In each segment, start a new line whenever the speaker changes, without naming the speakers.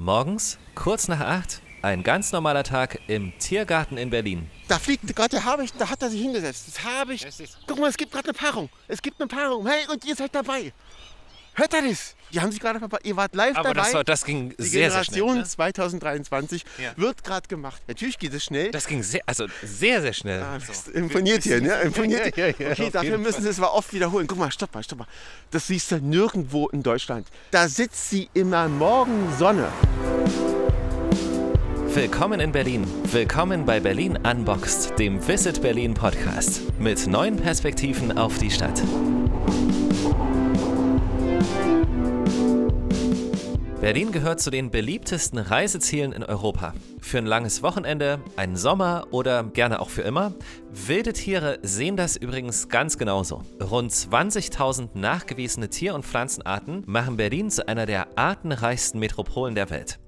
Morgens, kurz nach acht, ein ganz normaler Tag im Tiergarten in Berlin.
Da fliegt gerade der Habicht, da hat er sich hingesetzt. Das Habicht. Guck mal, es gibt gerade eine Paarung. Es gibt eine Paarung. Hey, und ihr seid dabei. Hört ihr das? Die haben sich gerade verpasst. Ihr wart live
Aber
dabei.
das, war, das ging
die
sehr, sehr schnell.
Generation
Ne?
2023
Ja.
wird gerade gemacht. Natürlich geht es schnell.
Das ging sehr, also sehr, sehr schnell.
Ah, das imponiert hier, ne? Imponiert
Ja,
hier.
ja, ja,
okay, dafür müssen Sie es mal oft wiederholen. Guck mal, stopp mal, stopp mal. Das siehst du nirgendwo in Deutschland. Da sitzt sie immer Morgensonne.
Willkommen in Berlin. Willkommen bei Berlin Unboxed, dem Visit Berlin Podcast. Mit neuen Perspektiven auf die Stadt. Berlin gehört zu den beliebtesten Reisezielen in Europa. Für ein langes Wochenende, einen Sommer oder gerne auch für immer. Wilde Tiere sehen das übrigens ganz genauso. Rund 20.000 nachgewiesene Tier- und Pflanzenarten machen Berlin zu einer der artenreichsten Metropolen der Welt.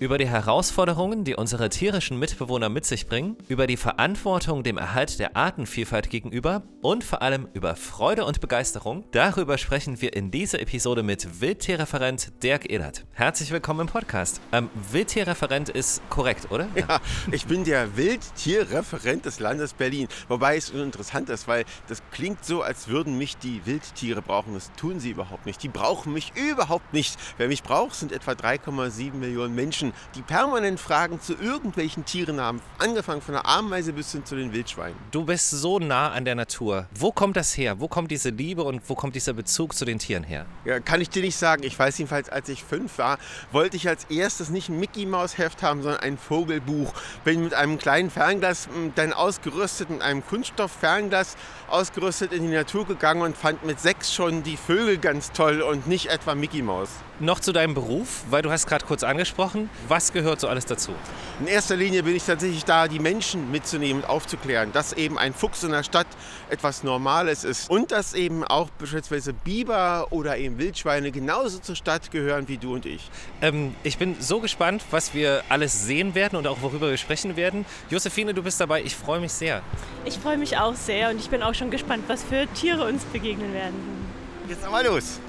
Über die Herausforderungen, die unsere tierischen Mitbewohner mit sich bringen, über die Verantwortung dem Erhalt der Artenvielfalt gegenüber und vor allem über Freude und Begeisterung, darüber sprechen wir in dieser Episode mit Wildtierreferent Dirk Ehlert. Herzlich willkommen im Podcast. Ähm, Wildtierreferent ist korrekt, oder?
Ja, ich bin der Wildtierreferent des Landes Berlin. Wobei es interessant ist, weil das klingt so, als würden mich die Wildtiere brauchen. Das tun sie überhaupt nicht. Die brauchen mich überhaupt nicht. Wer mich braucht, sind etwa 3,7 Millionen Menschen, die permanent Fragen zu irgendwelchen Tieren haben. Angefangen von der Ameise bis hin zu den Wildschweinen.
Du bist so nah an der Natur. Wo kommt das her? Wo kommt diese Liebe und wo kommt dieser Bezug zu den Tieren her?
Ja, kann ich dir nicht sagen. Ich weiß jedenfalls, als ich fünf war, wollte ich als erstes nicht ein Mickey-Maus-Heft haben, sondern ein Vogelbuch. Bin mit einem kleinen Fernglas m, dann ausgerüstet, mit einem Kunststoff-Fernglas ausgerüstet in die Natur gegangen und fand mit sechs schon die Vögel ganz toll und nicht etwa Mickey Maus.
Noch zu deinem Beruf, weil du hast gerade kurz angesprochen. Was gehört so alles dazu?
In erster Linie bin ich tatsächlich da, die Menschen mitzunehmen und aufzuklären, dass eben ein Fuchs in der Stadt etwas Normales ist und dass eben auch beispielsweise Biber oder eben Wildschweine genauso zur Stadt gehören wie du und ich.
Ähm, ich bin so gespannt, was wir alles sehen werden und auch worüber wir sprechen werden. Josephine, du bist dabei. Ich freue mich sehr.
Ich freue mich auch sehr und ich bin auch schon gespannt, was für Tiere uns begegnen werden.
Jetzt aber los.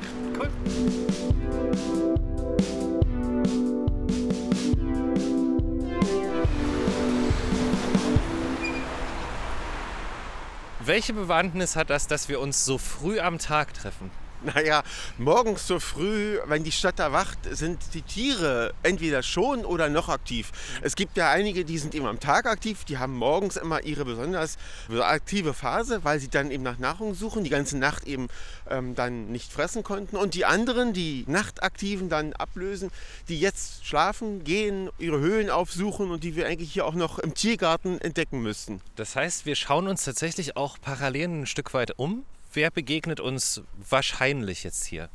Welche Bewandtnis hat das, dass wir uns so früh am Tag treffen?
Naja, morgens so früh, wenn die Stadt erwacht, sind die Tiere entweder schon oder noch aktiv. Es gibt ja einige, die sind eben am Tag aktiv, die haben morgens immer ihre besonders aktive Phase, weil sie dann eben nach Nahrung suchen, die ganze Nacht eben ähm, dann nicht fressen konnten. Und die anderen, die Nachtaktiven dann ablösen, die jetzt schlafen, gehen, ihre Höhlen aufsuchen und die wir eigentlich hier auch noch im Tiergarten entdecken müssten.
Das heißt, wir schauen uns tatsächlich auch parallel ein Stück weit um. Wer begegnet uns wahrscheinlich jetzt hier?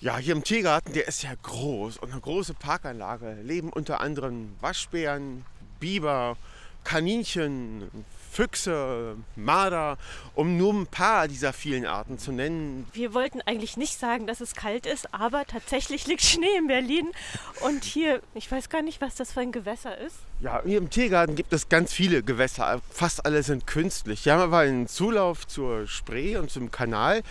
Ja, hier im Tiergarten, der ist ja groß und eine große Parkanlage. Leben unter anderem Waschbären, Biber, Kaninchen, Füchse, Marder, um nur ein paar dieser vielen Arten zu nennen.
Wir wollten eigentlich nicht sagen, dass es kalt ist, aber tatsächlich liegt Schnee in Berlin. Und hier, ich weiß gar nicht, was das für ein Gewässer ist.
Ja, hier im Tiergarten gibt es ganz viele Gewässer. Fast alle sind künstlich. Wir haben aber einen Zulauf zur Spree und zum Kanal.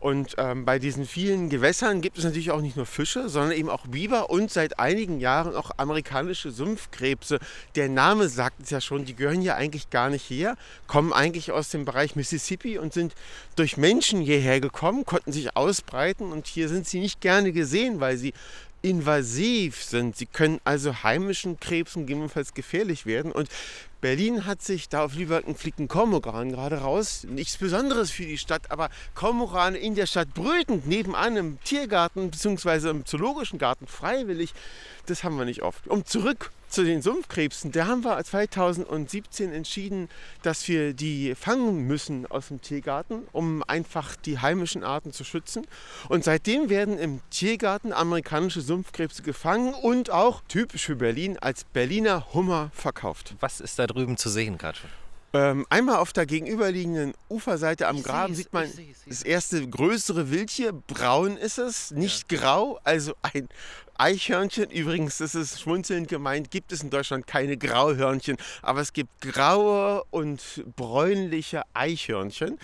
Und ähm, bei diesen vielen Gewässern gibt es natürlich auch nicht nur Fische, sondern eben auch Biber und seit einigen Jahren auch amerikanische Sumpfkrebse. Der Name sagt es ja schon, die gehören hier eigentlich gar nicht her, kommen eigentlich aus dem Bereich Mississippi und sind durch Menschen hierher gekommen, konnten sich ausbreiten und hier sind sie nicht gerne gesehen, weil sie invasiv sind. Sie können also heimischen Krebsen gegebenenfalls gefährlich werden. Und Berlin hat sich da auf Lübeck fliegt ein Kormoran gerade raus. Nichts Besonderes für die Stadt, aber Kormorane in der Stadt brütend nebenan im Tiergarten bzw. im zoologischen Garten freiwillig, das haben wir nicht oft. Um zurück zu den Sumpfkrebsen, da haben wir 2017 entschieden, dass wir die fangen müssen aus dem Tiergarten, um einfach die heimischen Arten zu schützen. Und seitdem werden im Tiergarten amerikanische Sumpfkrebse gefangen und auch, typisch für Berlin, als Berliner Hummer verkauft.
Was ist da drüben zu sehen gerade schon?
Ähm, einmal auf der gegenüberliegenden Uferseite am
Ich
Graben sieht man
ja.
das erste größere Wildtier. Braun ist es, nicht grau, also ein Eichhörnchen. Übrigens, das ist schmunzelnd gemeint, gibt es in Deutschland keine Grauhörnchen, aber es gibt graue und bräunliche Eichhörnchen.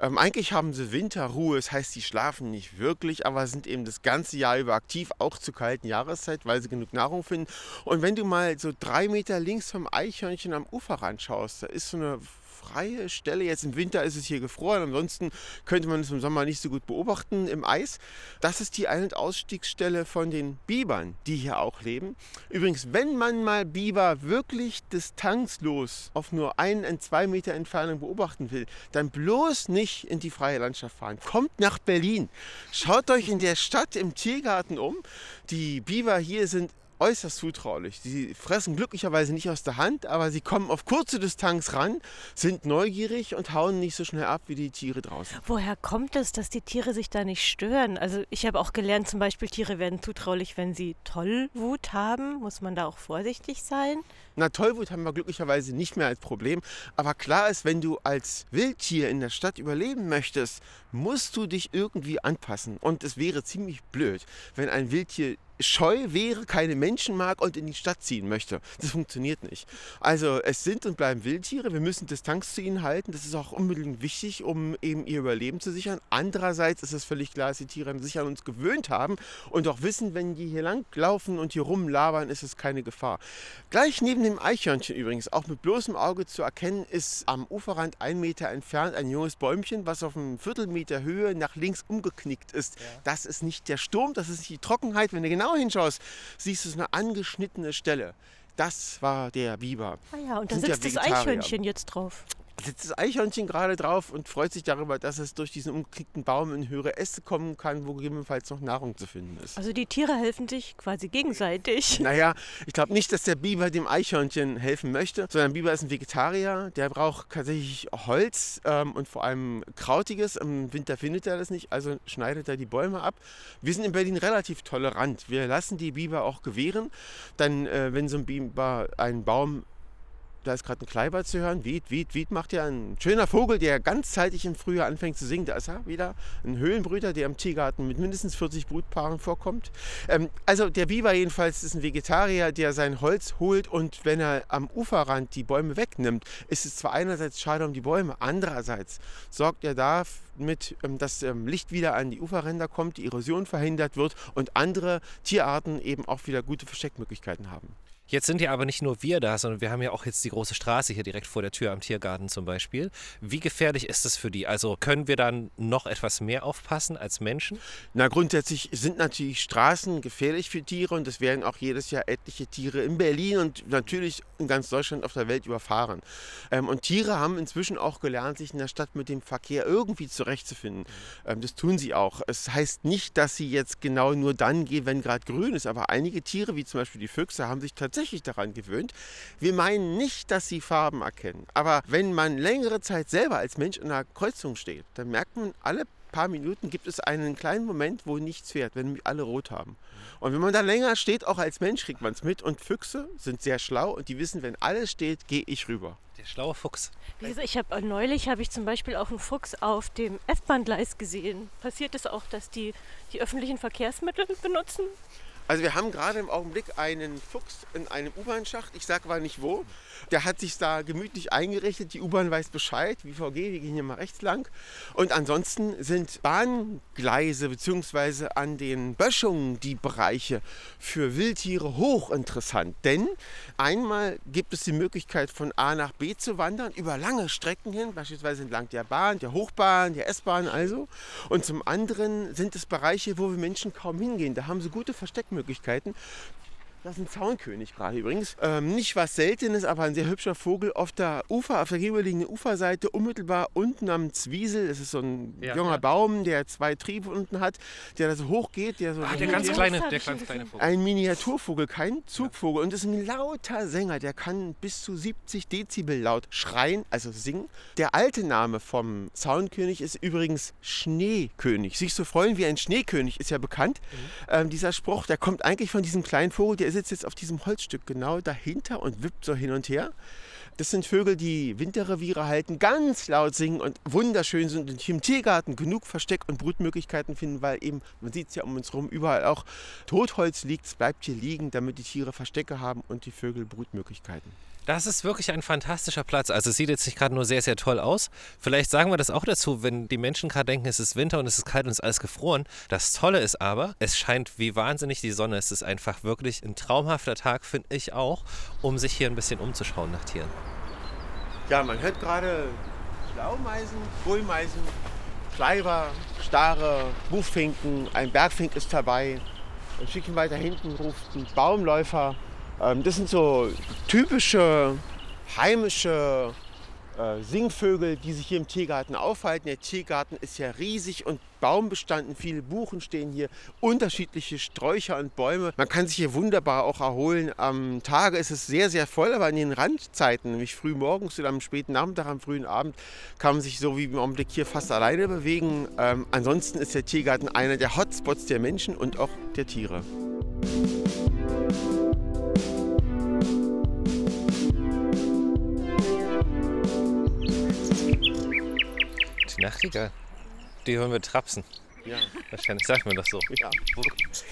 Ähm, eigentlich haben sie Winterruhe, das heißt, sie schlafen nicht wirklich, aber sind eben das ganze Jahr über aktiv, auch zur kalten Jahreszeit, weil sie genug Nahrung finden. Und wenn du mal so drei Meter links vom Eichhörnchen am Uferrand schaust, da ist so eine freie Stelle. Jetzt im Winter ist es hier gefroren, ansonsten könnte man es im Sommer nicht so gut beobachten im Eis. Das ist die Ein- und Ausstiegsstelle von den Bibern, die hier auch leben. Übrigens, wenn man mal Biber wirklich distanzlos auf nur ein, ein zwei Meter Entfernung beobachten will, dann bloß nicht in die freie Landschaft fahren. Kommt nach Berlin. Schaut euch in der Stadt im Tiergarten um. Die Biber hier sind äußerst zutraulich. Sie fressen glücklicherweise nicht aus der Hand, aber sie kommen auf kurze Distanz ran, sind neugierig und hauen nicht so schnell ab wie die Tiere draußen.
Woher kommt es, dass die Tiere sich da nicht stören? Also ich habe auch gelernt, zum Beispiel Tiere werden zutraulich, wenn sie Tollwut haben. Muss man da auch vorsichtig sein?
Na, Tollwut haben wir glücklicherweise nicht mehr als Problem. Aber klar ist, wenn du als Wildtier in der Stadt überleben möchtest, musst du dich irgendwie anpassen. Und es wäre ziemlich blöd, wenn ein Wildtier scheu wäre, keine Menschen mag und in die Stadt ziehen möchte. Das funktioniert nicht. Also es sind und bleiben Wildtiere. Wir müssen Distanz zu ihnen halten. Das ist auch unbedingt wichtig, um eben ihr Überleben zu sichern. Andererseits ist es völlig klar, dass die Tiere sich an uns gewöhnt haben und auch wissen, wenn die hier lang laufen und hier rumlabern, ist es keine Gefahr. Gleich neben dem Eichhörnchen übrigens, auch mit bloßem Auge zu erkennen, ist am Uferrand ein Meter entfernt ein junges Bäumchen, was auf einem Viertelmeter Höhe nach links umgeknickt ist. Ja. Das ist nicht der Sturm, das ist nicht die Trockenheit. Wenn du genau hinschaust, siehst du eine angeschnittene Stelle. Das war der Biber.
Ah ja, und da sitzt das Eichhörnchen jetzt drauf
sitzt das Eichhörnchen gerade drauf und freut sich darüber, dass es durch diesen umgeknickten Baum in höhere Äste kommen kann, wo gegebenenfalls noch Nahrung zu finden ist.
Also die Tiere helfen sich quasi gegenseitig.
Naja, ich glaube nicht, dass der Biber dem Eichhörnchen helfen möchte, sondern Biber ist ein Vegetarier, der braucht tatsächlich Holz ähm, und vor allem Krautiges. Im Winter findet er das nicht, also schneidet er die Bäume ab. Wir sind in Berlin relativ tolerant. Wir lassen die Biber auch gewähren. Dann, äh, wenn so ein Biber einen Baum da ist gerade ein Kleiber zu hören. Wied, Wied, Wied macht ja ein schöner Vogel, der ganzzeitig im Frühjahr anfängt zu singen. Da ist er wieder. Ein Höhlenbrüter, der im Tiergarten mit mindestens 40 Brutpaaren vorkommt. Ähm, also der Biber jedenfalls ist ein Vegetarier, der sein Holz holt und wenn er am Uferrand die Bäume wegnimmt, ist es zwar einerseits schade um die Bäume, andererseits sorgt er damit, ähm, dass ähm, Licht wieder an die Uferränder kommt, die Erosion verhindert wird und andere Tierarten eben auch wieder gute Versteckmöglichkeiten haben.
Jetzt sind ja aber nicht nur wir da, sondern wir haben ja auch jetzt die große Straße hier direkt vor der Tür am Tiergarten zum Beispiel. Wie gefährlich ist das für die? Also können wir dann noch etwas mehr aufpassen als Menschen?
Na, grundsätzlich sind natürlich Straßen gefährlich für Tiere und es werden auch jedes Jahr etliche Tiere in Berlin und natürlich in ganz Deutschland auf der Welt überfahren. Ähm, und Tiere haben inzwischen auch gelernt, sich in der Stadt mit dem Verkehr irgendwie zurechtzufinden. Ähm, das tun sie auch. Es heißt nicht, dass sie jetzt genau nur dann gehen, wenn gerade grün ist, aber einige Tiere, wie zum Beispiel die Füchse, haben sich tatsächlich tatsächlich daran gewöhnt. Wir meinen nicht, dass sie Farben erkennen. Aber wenn man längere Zeit selber als Mensch in einer Kreuzung steht, dann merkt man, alle paar Minuten gibt es einen kleinen Moment, wo nichts fährt, wenn alle rot haben. Und wenn man da länger steht, auch als Mensch, kriegt man es mit. Und Füchse sind sehr schlau und die wissen, wenn alles steht, gehe ich rüber.
Der schlaue Fuchs.
Ich habe neulich habe ich zum Beispiel auch einen Fuchs auf dem S-Bahn-Gleis gesehen. Passiert es auch, dass die die öffentlichen Verkehrsmittel benutzen?
Also wir haben gerade im Augenblick einen Fuchs in einem U-Bahn-Schacht, ich sage aber nicht wo. Der hat sich da gemütlich eingerichtet, die U-Bahn weiß Bescheid, wie VG, wir gehen hier mal rechts lang. Und ansonsten sind Bahngleise bzw. an den Böschungen die Bereiche für Wildtiere hochinteressant. Denn einmal gibt es die Möglichkeit von A nach B zu wandern, über lange Strecken hin, beispielsweise entlang der Bahn, der Hochbahn, der S-Bahn also. Und zum anderen sind es Bereiche, wo wir Menschen kaum hingehen. Da haben sie gute Versteckmöglichkeiten. Möglichkeiten. Das ist ein Zaunkönig gerade übrigens. Ähm, nicht was Seltenes, aber ein sehr hübscher Vogel auf der Ufer, auf der gegenüberliegenden Uferseite, unmittelbar unten am Zwiesel. Das ist so ein ja, junger ja. Baum, der zwei Triebe unten hat, der da so hoch geht. Der, so
ah, der ganz kleine, der ganz kleine Vogel.
Ein Miniaturvogel, kein Zugvogel. Und das ist ein lauter Sänger, der kann bis zu 70 Dezibel laut schreien, also singen. Der alte Name vom Zaunkönig ist übrigens Schneekönig. Sich so freuen wie ein Schneekönig ist ja bekannt. Mhm. Ähm, dieser Spruch, der kommt eigentlich von diesem kleinen Vogel, der ist sitzt jetzt auf diesem Holzstück genau dahinter und wippt so hin und her. Das sind Vögel, die Winterreviere halten, ganz laut singen und wunderschön sind und hier im Tiergarten genug Versteck- und Brutmöglichkeiten finden, weil eben, man sieht es ja um uns herum, überall auch Totholz liegt. Es bleibt hier liegen, damit die Tiere Verstecke haben und die Vögel Brutmöglichkeiten.
Das ist wirklich ein fantastischer Platz. Also es sieht jetzt nicht gerade nur sehr, sehr toll aus. Vielleicht sagen wir das auch dazu, wenn die Menschen gerade denken, es ist Winter und es ist kalt und es ist alles gefroren. Das Tolle ist aber, es scheint wie wahnsinnig die Sonne. Es ist einfach wirklich ein traumhafter Tag, finde ich auch, um sich hier ein bisschen umzuschauen nach Tieren.
Ja, man hört gerade Blaumeisen, Kohlmeisen, Schleiber, Stare, Buchfinken, ein Bergfink ist dabei. Ein Stückchen weiter hinten ruft ein Baumläufer. Ähm, das sind so typische heimische äh, Singvögel, die sich hier im Tiergarten aufhalten. Der Tiergarten ist ja riesig und baumbestanden. Viele Buchen stehen hier, unterschiedliche Sträucher und Bäume. Man kann sich hier wunderbar auch erholen. Am Tage ist es sehr, sehr voll, aber in den Randzeiten, nämlich früh morgens oder am späten Nachmittag, am frühen Abend, kann man sich so wie im Augenblick hier fast alleine bewegen. Ähm, ansonsten ist der Tiergarten einer der Hotspots der Menschen und auch der Tiere.
Die Nachtigall, die hören wir trapsen.
Ja.
Wahrscheinlich sagt man das so.
Ja.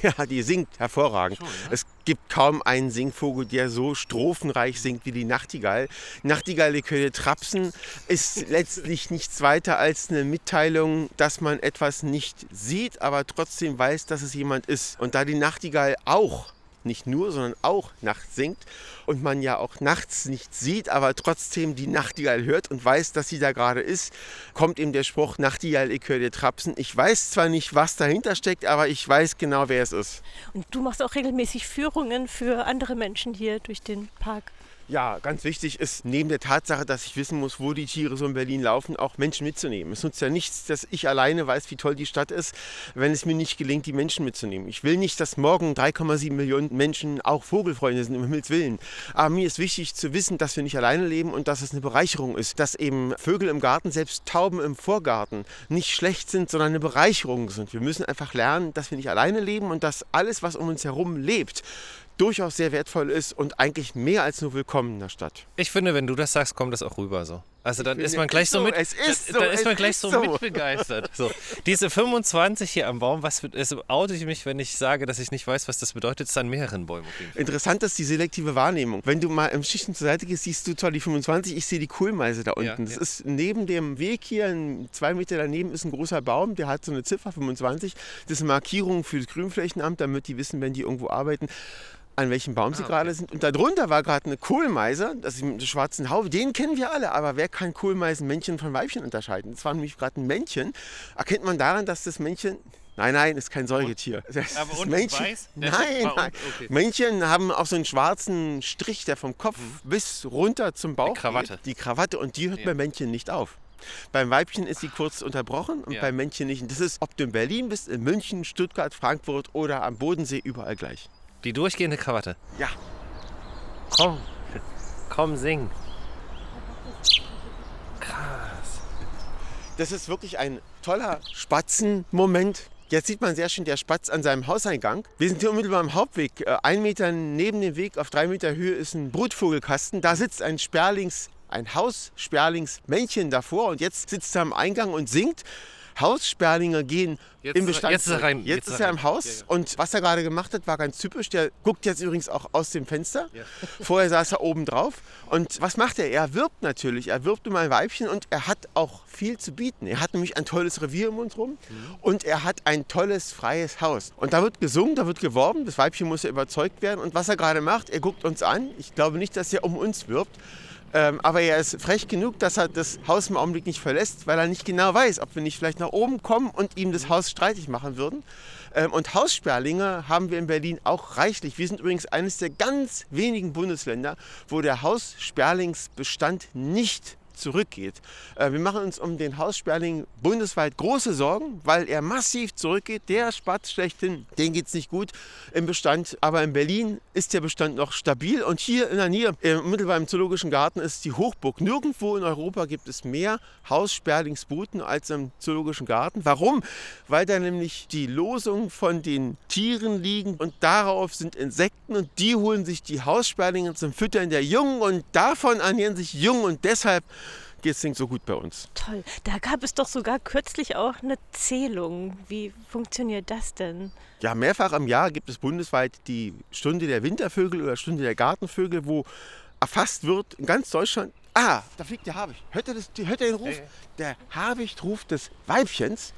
ja, die singt hervorragend. Es gibt kaum einen Singvogel, der so strophenreich singt wie die Nachtigall. Nachtigall, die Kölle Trapsen, ist letztlich nichts weiter als eine Mitteilung, dass man etwas nicht sieht, aber trotzdem weiß, dass es jemand ist. Und da die Nachtigall auch nicht nur, sondern auch nachts singt und man ja auch nachts nicht sieht, aber trotzdem die Nachtigall hört und weiß, dass sie da gerade ist, kommt ihm der Spruch Nachtigall, ich höre dir trapsen. Ich weiß zwar nicht, was dahinter steckt, aber ich weiß genau, wer es ist.
Und du machst auch regelmäßig Führungen für andere Menschen hier durch den Park.
Ja, ganz wichtig ist neben der Tatsache, dass ich wissen muss, wo die Tiere so in Berlin laufen, auch Menschen mitzunehmen. Es nutzt ja nichts, dass ich alleine weiß, wie toll die Stadt ist, wenn es mir nicht gelingt, die Menschen mitzunehmen. Ich will nicht, dass morgen 3,7 Millionen Menschen auch Vogelfreunde sind, um Himmels Willen. Aber mir ist wichtig zu wissen, dass wir nicht alleine leben und dass es eine Bereicherung ist. Dass eben Vögel im Garten, selbst Tauben im Vorgarten, nicht schlecht sind, sondern eine Bereicherung sind. Wir müssen einfach lernen, dass wir nicht alleine leben und dass alles, was um uns herum lebt, durchaus sehr wertvoll ist und eigentlich mehr als nur willkommen in der Stadt.
Ich finde, wenn du das sagst, kommt das auch rüber so. Also dann ist man
es
gleich so
so,
mit,
es ist
dann
so,
ist man
es
gleich
ist
so,
so.
mitbegeistert. So. Diese 25 hier am Baum, was also oute ich mich, wenn ich sage, dass ich nicht weiß, was das bedeutet, ist an mehreren Bäumen.
Interessant ist die selektive Wahrnehmung. Wenn du mal im Schichten zur Seite gehst, siehst du zwar die 25, ich sehe die Kohlmeise da unten.
Ja,
das
ja.
ist neben dem Weg hier, zwei Meter daneben ist ein großer Baum, der hat so eine Ziffer 25. Das ist eine Markierung für das Grünflächenamt, damit die wissen, wenn die irgendwo arbeiten, an welchem Baum sie
Ah,
gerade
okay.
sind. Und darunter war gerade eine Kohlmeise, das ist mit der schwarzen Haube, den kennen wir alle, aber wer kann Kohlmeisen Männchen von Weibchen unterscheiden? Das war nämlich gerade ein Männchen. Erkennt man daran, dass das Männchen Nein, nein, ist kein Säugetier. Das,
Aber
das
unten
Männchen,
weiß?
Nein, nein.
okay.
Männchen haben auch so einen schwarzen Strich, der vom Kopf bis runter zum Bauch
Mhm. Krawatte.
geht. Die Krawatte und die hört
Ja.
bei Männchen nicht auf. Beim Weibchen ist sie kurz unterbrochen und
Ja.
beim Männchen nicht. Und das ist, ob du in Berlin bist, in München, Stuttgart, Frankfurt oder am Bodensee, überall gleich.
Die durchgehende Krawatte.
Ja,
Komm, komm, sing. Krass.
das ist wirklich ein toller Spatzenmoment. Jetzt sieht man sehr schön der Spatz an seinem Hauseingang. Wir sind hier unmittelbar am Hauptweg. Äh, Ein Meter neben dem Weg auf drei Meter Höhe ist ein Brutvogelkasten. Da sitzt ein Sperlings, ein Haussperlingsmännchen davor und jetzt sitzt er am Eingang und singt. Haussperlinge gehen
Jetzt
im Bestand.
jetzt ist er rein,
Jetzt,
jetzt
ist
ist
er im
rein.
Haus
Ja, ja.
und was er gerade gemacht hat, war ganz typisch. Der guckt jetzt übrigens auch aus dem Fenster.
Ja.
Vorher saß er oben drauf. Und was macht er? Er wirbt natürlich. Er wirbt um ein Weibchen und er hat auch viel zu bieten. Er hat nämlich ein tolles Revier um uns rum
Mhm.
und er hat ein tolles freies Haus. Und da wird gesungen, da wird geworben. Das Weibchen muss ja überzeugt werden. Und was er gerade macht, er guckt uns an. Ich glaube nicht, dass er um uns wirbt. Ähm, aber er ist frech genug, dass er das Haus im Augenblick nicht verlässt, weil er nicht genau weiß, ob wir nicht vielleicht nach oben kommen und ihm das Haus streitig machen würden. Ähm, und Haussperlinge haben wir in Berlin auch reichlich. Wir sind übrigens eines der ganz wenigen Bundesländer, wo der Haussperlingsbestand nicht zurückgeht. Äh, wir machen uns um den Haussperling bundesweit große Sorgen, weil er massiv zurückgeht. Der Spatz schlechthin, den geht es nicht gut im Bestand. Aber in Berlin ist der Bestand noch stabil. Und hier in der Nähe, im Zoologischen Garten, ist die Hochburg. Nirgendwo in Europa gibt es mehr Haussperlingsbuten als im Zoologischen Garten. Warum? Weil da nämlich die Losung von den Tieren liegen und darauf sind Insekten und die holen sich die Haussperlinge zum Füttern der Jungen und davon ernähren sich Jungen und deshalb geht es so gut bei uns.
Toll. Da gab es doch sogar kürzlich auch eine Zählung. Wie funktioniert das denn?
Ja, mehrfach im Jahr gibt es bundesweit die Stunde der Wintervögel oder Stunde der Gartenvögel, wo erfasst wird in ganz Deutschland. Ah, da fliegt der Habicht. Hört ihr, das, hört ihr den Ruf? Der Habicht ruft des Weibchens.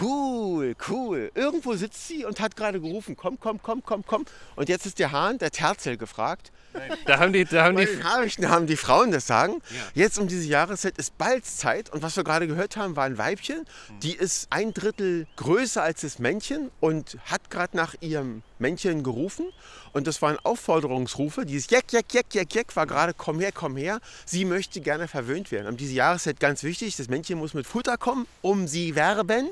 Cool, cool. Irgendwo sitzt sie und hat gerade gerufen, komm, komm, komm, komm, komm. Und jetzt ist der Hahn, der Terzel, gefragt.
Da haben die, da haben
Bei
die,
den Habichten haben die Frauen das Sagen. Jetzt um diese Jahreszeit ist Balzzeit. Und was wir gerade gehört haben, war ein Weibchen. Die ist ein Drittel größer als das Männchen und hat gerade nach ihrem Männchen gerufen. Und das waren Aufforderungsrufe. Dieses Jeck, Jeck, Jeck, Jeck, Jeck war gerade, komm her, komm her. Sie möchte gerne verwöhnt werden. Um diese Jahreszeit ganz wichtig, das Männchen muss mit Futter kommen, um sie werben.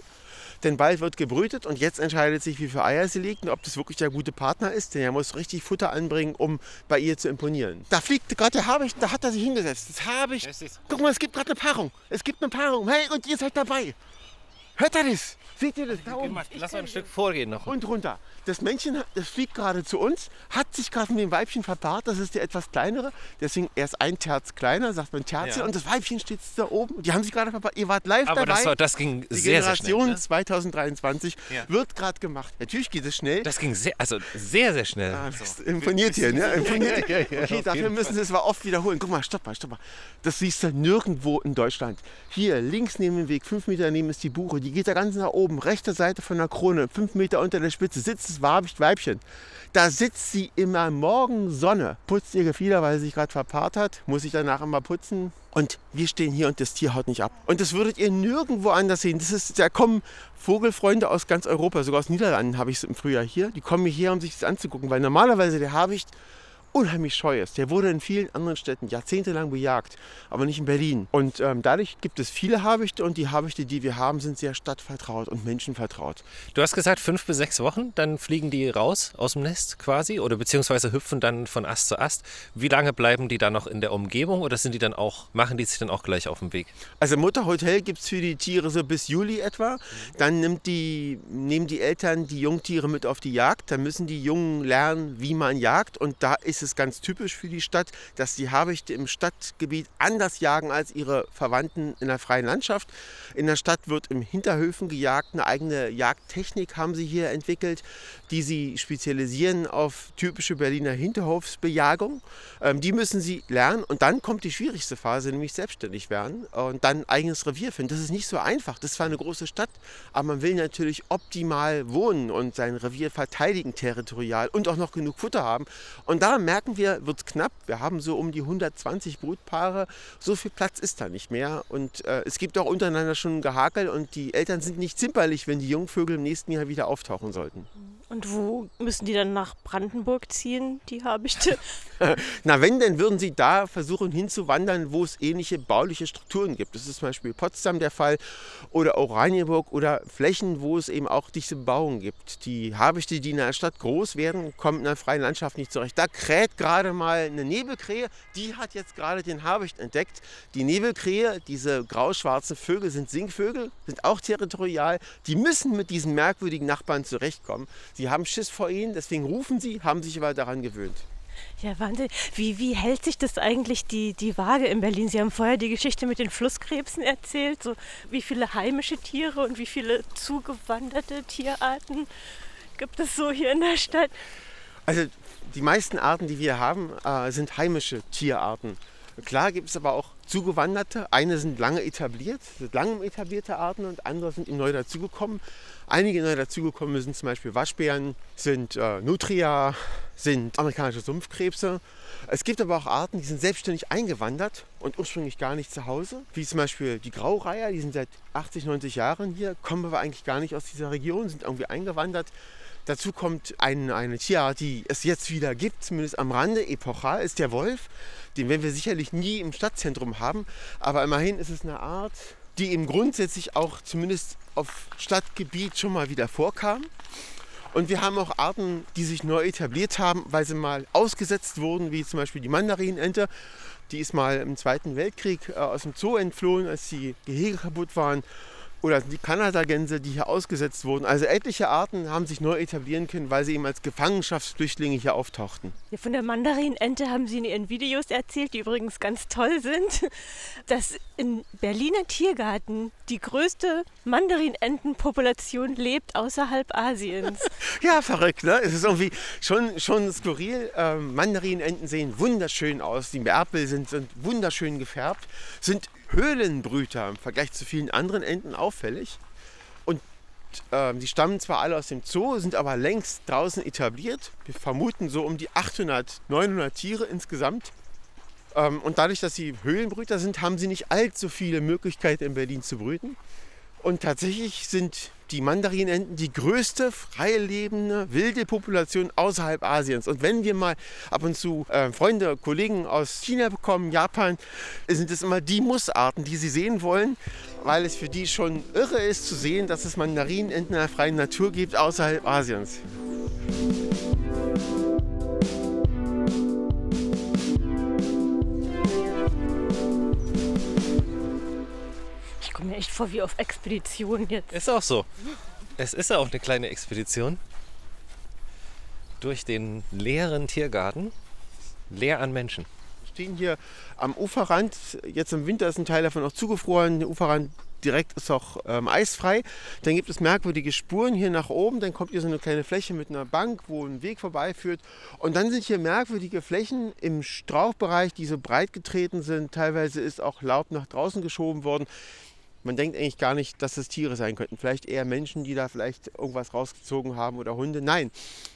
Denn bald wird gebrütet und jetzt entscheidet sich, wie viele Eier sie legt und ob das wirklich der gute Partner ist. Denn er muss richtig Futter anbringen, um bei ihr zu imponieren. Da fliegt gerade der Habicht, da hat er sich hingesetzt. Das Habicht. Guck mal, es gibt gerade eine Paarung. Es gibt eine Paarung. Hey, und ihr seid dabei. Hört ihr das? Seht ihr das da oben?
Lass mal ein Stück vorgehen noch.
Und runter. Das Männchen, das fliegt gerade zu uns, hat sich gerade mit dem Weibchen verpaart. Das ist der etwas kleinere. Deswegen erst ein Terz kleiner, sagt man Terzel.
Ja.
Und das Weibchen steht da oben. Die haben sich gerade verpaart. Ihr wart live
Aber
dabei.
das, war, das ging
Die
sehr, sehr schnell.
Generation
Ne?
2023
Ja.
wird gerade gemacht. Natürlich geht es schnell.
Das ging sehr, also sehr, sehr schnell.
Ah, das imponiert hier, ne? Imponiert. Okay, dafür müssen Sie es aber oft wiederholen. Guck mal, stopp mal, stopp mal. Das siehst du nirgendwo in Deutschland. Hier, links neben dem Weg, fünf Meter daneben ist die Buche. Die geht da ganz nach oben, rechte Seite von der Krone, fünf Meter unter der Spitze, sitzt das Wabicht Weibchen. Da sitzt sie immer Morgensonne, putzt ihr Gefieder, weil sie sich gerade verpaart hat, muss sich danach immer putzen. Und wir stehen hier und das Tier haut nicht ab. Und das würdet ihr nirgendwo anders sehen. Das ist, da kommen Vogelfreunde aus ganz Europa, sogar aus Niederlanden habe ich es im Frühjahr hier. Die kommen hierher, um sich das anzugucken, weil normalerweise der Habicht unheimlich scheu ist. Der wurde in vielen anderen Städten jahrzehntelang bejagt, aber nicht in Berlin. Und ähm, dadurch gibt es viele Habichte und die Habichte, die wir haben, sind sehr stadtvertraut und menschenvertraut.
Du hast gesagt, fünf bis sechs Wochen, dann fliegen die raus aus dem Nest quasi oder beziehungsweise hüpfen dann von Ast zu Ast. Wie lange bleiben die dann noch in der Umgebung oder sind die dann auch, machen die sich dann auch gleich auf den Weg?
Also Mutterhotel gibt es für die Tiere so bis Juli etwa. Dann nimmt die, nehmen die Eltern die Jungtiere mit auf die Jagd. Dann müssen die Jungen lernen, wie man jagt. Und da ist es ganz typisch für die Stadt, dass die Habichte im Stadtgebiet anders jagen als ihre Verwandten in der freien Landschaft. In der Stadt wird im Hinterhöfen gejagt. Eine eigene Jagdtechnik haben sie hier entwickelt, die sie spezialisieren auf typische Berliner Hinterhofsbejagung. Ähm, die müssen sie lernen. Und dann kommt die schwierigste Phase, nämlich selbstständig werden und dann eigenes Revier finden. Das ist nicht so einfach. Das ist zwar eine große Stadt, aber man will natürlich optimal wohnen und sein Revier verteidigen territorial und auch noch genug Futter haben. Und da merken wir, wird knapp. Wir haben so um die 120 Brutpaare. So viel Platz ist da nicht mehr. Und äh, es gibt auch untereinander schon Gehakel und die Eltern sind nicht zimperlich, wenn die Jungvögel im nächsten Jahr wieder auftauchen sollten.
Und wo müssen die dann nach Brandenburg ziehen, die Habichte?
Na, wenn, dann würden sie da versuchen hinzuwandern, wo es ähnliche bauliche Strukturen gibt. Das ist zum Beispiel Potsdam der Fall oder Oranienburg oder Flächen, wo es eben auch diese Bebauung gibt. Die Habichte, die in der Stadt groß werden, kommen in der freien Landschaft nicht zurecht. Da kräht gerade mal eine Nebelkrähe, die hat jetzt gerade den Habicht entdeckt. Die Nebelkrähe, diese grauschwarzen Vögel sind Singvögel, sind auch territorial. Die müssen mit diesen merkwürdigen Nachbarn zurechtkommen. Sie haben Schiss vor ihnen, deswegen rufen sie, haben sich aber daran gewöhnt.
Ja, Wahnsinn. Wie, wie hält sich das eigentlich die, die Waage in Berlin? Sie haben vorher die Geschichte mit den Flusskrebsen erzählt. So, wie viele heimische Tiere und wie viele zugewanderte Tierarten gibt es so hier in der Stadt?
Also die meisten Arten, die wir haben, äh, sind heimische Tierarten. Klar gibt es aber auch zugewanderte. Eine sind lange etabliert, sind lange etablierte Arten und andere sind neu dazugekommen. Einige neu dazugekommen sind zum Beispiel Waschbären, sind äh, Nutria, sind amerikanische Sumpfkrebse. Es gibt aber auch Arten, die sind selbstständig eingewandert und ursprünglich gar nicht zu Hause, wie zum Beispiel die Graureiher, die sind seit 80, 90 Jahren hier, kommen aber eigentlich gar nicht aus dieser Region, sind irgendwie eingewandert. Dazu kommt ein, eine Tierart, die es jetzt wieder gibt, zumindest am Rande, epochal, ist der Wolf. Den werden wir sicherlich nie im Stadtzentrum haben, aber immerhin ist es eine Art, die eben grundsätzlich auch zumindest auf Stadtgebiet schon mal wieder vorkam. Und wir haben auch Arten, die sich neu etabliert haben, weil sie mal ausgesetzt wurden, wie zum Beispiel die Mandarinente. Die ist mal im Zweiten Weltkrieg äh, aus dem Zoo entflohen, als die Gehege kaputt waren oder die Kanadagänse, die hier ausgesetzt wurden. Also etliche Arten haben sich neu etablieren können, weil sie eben als Gefangenschaftsflüchtlinge hier auftauchten.
Ja, von der Mandarinente haben Sie in Ihren Videos erzählt, die übrigens ganz toll sind, dass in Berliner Tiergarten die größte Mandarinentenpopulation lebt außerhalb Asiens.
ja, verrückt, ne? Es ist irgendwie schon, schon skurril. Ähm, Mandarinenten sehen wunderschön aus. Die Merpel sind, sind wunderschön gefärbt, sind Höhlenbrüter im Vergleich zu vielen anderen Enten auffällig. Und äh, die stammen zwar alle aus dem Zoo, sind aber längst draußen etabliert. Wir vermuten so um die 800, 900 Tiere insgesamt. Ähm, und dadurch, dass sie Höhlenbrüter sind, haben sie nicht allzu viele Möglichkeiten in Berlin zu brüten. Und tatsächlich sind die Mandarinenten die größte freie lebende wilde Population außerhalb Asiens. Und wenn wir mal ab und zu äh, Freunde, Kollegen aus China bekommen, Japan, sind es immer die Mussarten, die sie sehen wollen, weil es für die schon irre ist zu sehen, dass es Mandarinenten in der freien Natur gibt außerhalb Asiens.
Echt vor wie auf Expedition jetzt.
Ist auch so. Es ist ja auch eine kleine Expedition durch den leeren Tiergarten, leer an Menschen.
Wir stehen hier am Uferrand. Jetzt im Winter ist ein Teil davon auch zugefroren. Der Uferrand direkt ist auch ähm, eisfrei. Dann gibt es merkwürdige Spuren hier nach oben. Dann kommt hier so eine kleine Fläche mit einer Bank, wo ein Weg vorbeiführt. Und dann sind hier merkwürdige Flächen im Strauchbereich, die so breit getreten sind. Teilweise ist auch Laub nach draußen geschoben worden. Man denkt eigentlich gar nicht, dass es Tiere sein könnten. Vielleicht eher Menschen, die da vielleicht irgendwas rausgezogen haben oder Hunde. Nein,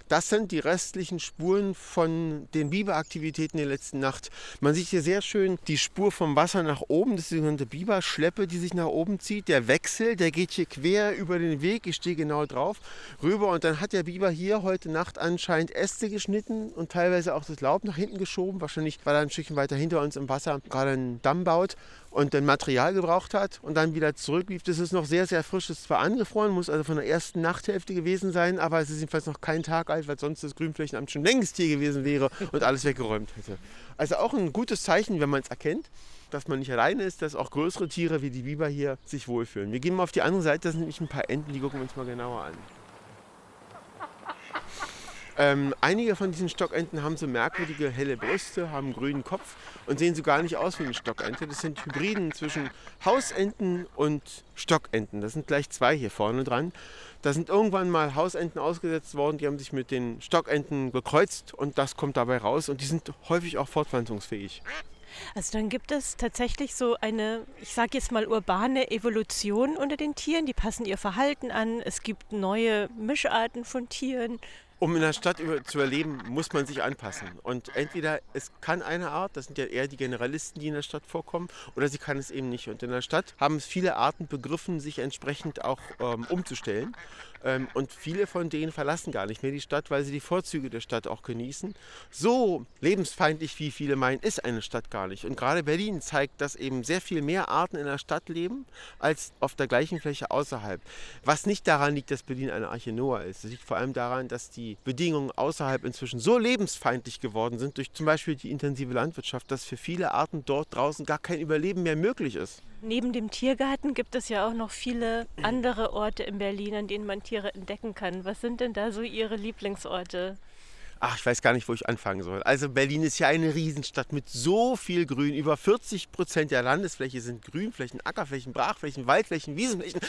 das sind die restlichen Spuren von den Biberaktivitäten der letzten Nacht. Man sieht hier sehr schön die Spur vom Wasser nach oben. Das ist die sogenannte Biberschleppe, die sich nach oben zieht. Der Wechsel, der geht hier quer über den Weg. Ich stehe genau drauf, rüber. Und dann hat der Biber hier heute Nacht anscheinend Äste geschnitten und teilweise auch das Laub nach hinten geschoben. Wahrscheinlich, weil er ein Stückchen weiter hinter uns im Wasser gerade einen Damm baut und dann Material gebraucht hat und dann wieder zurücklief. Das ist noch sehr, sehr frisch. Es ist zwar angefroren, muss also von der ersten Nachthälfte gewesen sein, aber es ist jedenfalls noch kein Tag alt, weil sonst das Grünflächenamt schon längst hier gewesen wäre und alles weggeräumt hätte. Also auch ein gutes Zeichen, wenn man es erkennt, dass man nicht alleine ist, dass auch größere Tiere wie die Biber hier sich wohlfühlen. Wir gehen mal auf die andere Seite, da sind nämlich ein paar Enten, die gucken wir uns mal genauer an. Ähm, einige von diesen Stockenten haben so merkwürdige helle Brüste, haben einen grünen Kopf und sehen so gar nicht aus wie eine Stockente. Das sind Hybriden zwischen Hausenten und Stockenten. Das sind gleich zwei hier vorne dran. Da sind irgendwann mal Hausenten ausgesetzt worden, die haben sich mit den Stockenten gekreuzt und das kommt dabei raus und die sind häufig auch fortpflanzungsfähig.
Also dann gibt es tatsächlich so eine, ich sage jetzt mal urbane Evolution unter den Tieren. Die passen ihr Verhalten an. Es gibt neue Mischarten von Tieren.
Um in der Stadt zu überleben, muss man sich anpassen. Und entweder es kann eine Art, das sind ja eher die Generalisten, die in der Stadt vorkommen, oder sie kann es eben nicht. Und in der Stadt haben es viele Arten begriffen, sich entsprechend auch ähm, umzustellen. Ähm, und viele von denen verlassen gar nicht mehr die Stadt, weil sie die Vorzüge der Stadt auch genießen. So lebensfeindlich, wie viele meinen, ist eine Stadt gar nicht. Und gerade Berlin zeigt, dass eben sehr viel mehr Arten in der Stadt leben, als auf der gleichen Fläche außerhalb. Was nicht daran liegt, dass Berlin eine Arche Noah ist. Es liegt vor allem daran, dass die Bedingungen außerhalb inzwischen so lebensfeindlich geworden sind, durch zum Beispiel die intensive Landwirtschaft, dass für viele Arten dort draußen gar kein Überleben mehr möglich ist.
Neben dem Tiergarten gibt es ja auch noch viele andere Orte in Berlin, an denen man Tiere entdecken kann. Was sind denn da so Ihre Lieblingsorte?
Ach, ich weiß gar nicht, wo ich anfangen soll. Also Berlin ist ja eine Riesenstadt mit so viel Grün. Über 40 Prozent der Landesfläche sind Grünflächen, Ackerflächen, Brachflächen, Waldflächen, Wiesenflächen,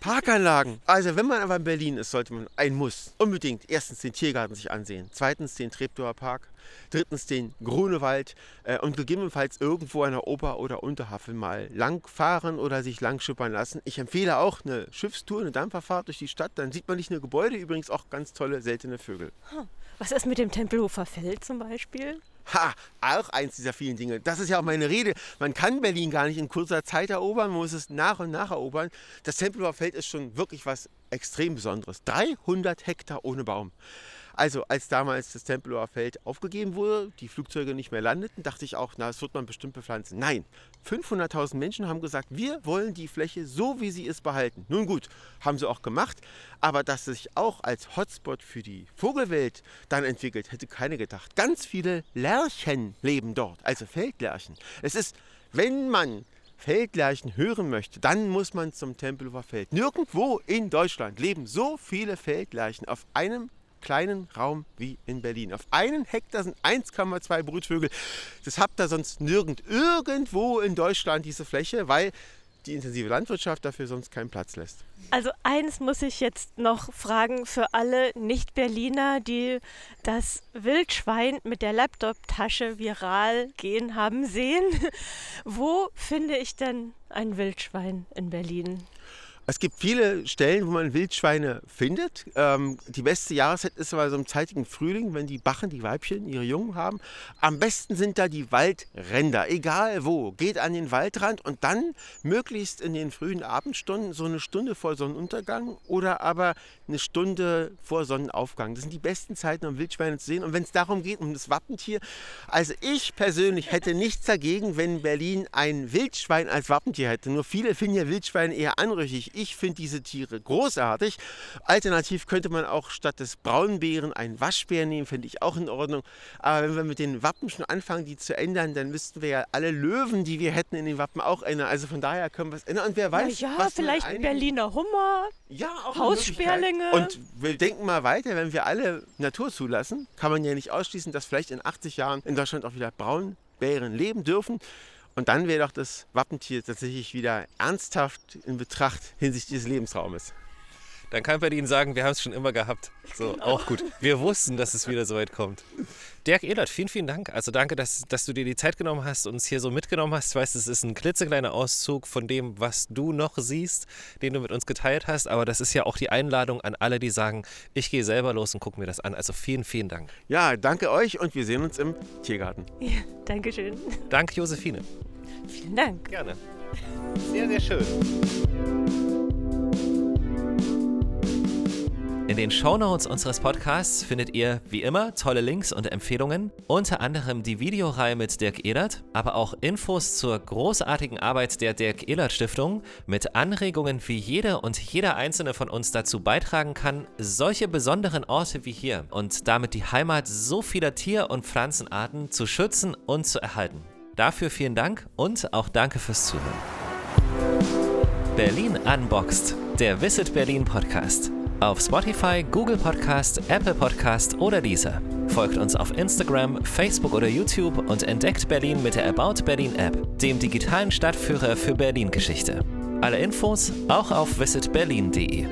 Parkanlagen. Also wenn man aber in Berlin ist, sollte man ein Muss unbedingt erstens den Tiergarten sich ansehen, zweitens den Treptower Park, drittens den Grunewald äh, und gegebenenfalls irgendwo an der Ober- oder Unterhavel mal langfahren oder sich lang schippern lassen. Ich empfehle auch eine Schiffstour, eine Dampferfahrt durch die Stadt. Dann sieht man nicht nur Gebäude, übrigens auch ganz tolle, seltene Vögel.
Was ist mit dem Tempelhofer Feld zum Beispiel?
Ha, auch eins dieser vielen Dinge. Das ist ja auch meine Rede. Man kann Berlin gar nicht in kurzer Zeit erobern, man muss es nach und nach erobern. Das Tempelhofer Feld ist schon wirklich was extrem Besonderes. 300 Hektar ohne Baum. Also als damals das Tempelhofer Feld aufgegeben wurde, die Flugzeuge nicht mehr landeten, dachte ich auch, na, das wird man bestimmt bepflanzen. Nein, 500.000 Menschen haben gesagt, wir wollen die Fläche so, wie sie ist, behalten. Nun gut, haben sie auch gemacht, aber dass es sich auch als Hotspot für die Vogelwelt dann entwickelt, hätte keiner gedacht. Ganz viele Lerchen leben dort, also Feldlerchen. Es ist, wenn man Feldlerchen hören möchte, dann muss man zum Tempelhofer Feld. Nirgendwo in Deutschland leben so viele Feldlerchen auf einem kleinen Raum wie in Berlin. Auf einen Hektar sind 1,2 Brutvögel. Das habt ihr sonst nirgend irgendwo in Deutschland diese Fläche, weil die intensive Landwirtschaft dafür sonst keinen Platz lässt.
Also eins muss ich jetzt noch fragen für alle Nicht-Berliner, die das Wildschwein mit der Laptop-Tasche viral gehen haben sehen. Wo finde ich denn ein Wildschwein in Berlin?
Es gibt viele Stellen, wo man Wildschweine findet. Ähm, die beste Jahreszeit ist aber so im zeitigen Frühling, wenn die Bachen, die Weibchen, ihre Jungen haben. Am besten sind da die Waldränder, egal wo. Geht an den Waldrand und dann möglichst in den frühen Abendstunden, so eine Stunde vor Sonnenuntergang oder aber eine Stunde vor Sonnenaufgang. Das sind die besten Zeiten, um Wildschweine zu sehen. Und wenn es darum geht, um das Wappentier, also ich persönlich hätte nichts dagegen, wenn Berlin ein Wildschwein als Wappentier hätte. Nur viele finden ja Wildschweine eher anrüchig. Ich finde diese Tiere großartig. Alternativ könnte man auch statt des Braunbären einen Waschbär nehmen, finde ich auch in Ordnung. Aber wenn wir mit den Wappen schon anfangen, die zu ändern, dann müssten wir ja alle Löwen, die wir hätten in den Wappen, auch ändern. Also von daher können wir es ändern. Und wer weiß,
ja,
was
vielleicht ein Berliner Hummer,
ja, auch
Haussperlinge.
Und wir denken mal weiter, wenn wir alle Natur zulassen, kann man ja nicht ausschließen, dass vielleicht in 80 Jahren in Deutschland auch wieder Braunbären leben dürfen. Und dann wäre doch das Wappentier tatsächlich wieder ernsthaft in Betracht hinsichtlich des Lebensraumes.
Dann kann Berlin sagen, wir haben es schon immer gehabt. So, genau. auch gut. Wir wussten, dass es wieder so weit kommt. Dirk Ehlert, vielen, vielen Dank. Also danke, dass, dass du dir die Zeit genommen hast und uns hier so mitgenommen hast. Ich weiß, es ist ein klitzekleiner Auszug von dem, was du noch siehst, den du mit uns geteilt hast. Aber das ist ja auch die Einladung an alle, die sagen, ich gehe selber los und gucke mir das an. Also vielen, vielen Dank.
Ja, danke euch und wir sehen uns im Tiergarten.
Ja, danke schön.
Danke, Josephine.
Vielen Dank.
Gerne. Sehr, sehr schön. In den Shownotes unseres Podcasts findet ihr wie immer tolle Links und Empfehlungen, unter anderem die Videoreihe mit Dirk Ehlert, aber auch Infos zur großartigen Arbeit der Dirk Ehlert Stiftung mit Anregungen, wie jede und jeder einzelne von uns dazu beitragen kann, solche besonderen Orte wie hier und damit die Heimat so vieler Tier- und Pflanzenarten zu schützen und zu erhalten. Dafür vielen Dank und auch danke fürs Zuhören. Berlin Unboxed, der Visit Berlin Podcast auf Spotify, Google Podcast, Apple Podcast oder dieser. Folgt uns auf Instagram, Facebook oder YouTube und entdeckt Berlin mit der About Berlin App, dem digitalen Stadtführer für Berlin-Geschichte. Alle Infos auch auf visitberlin.de.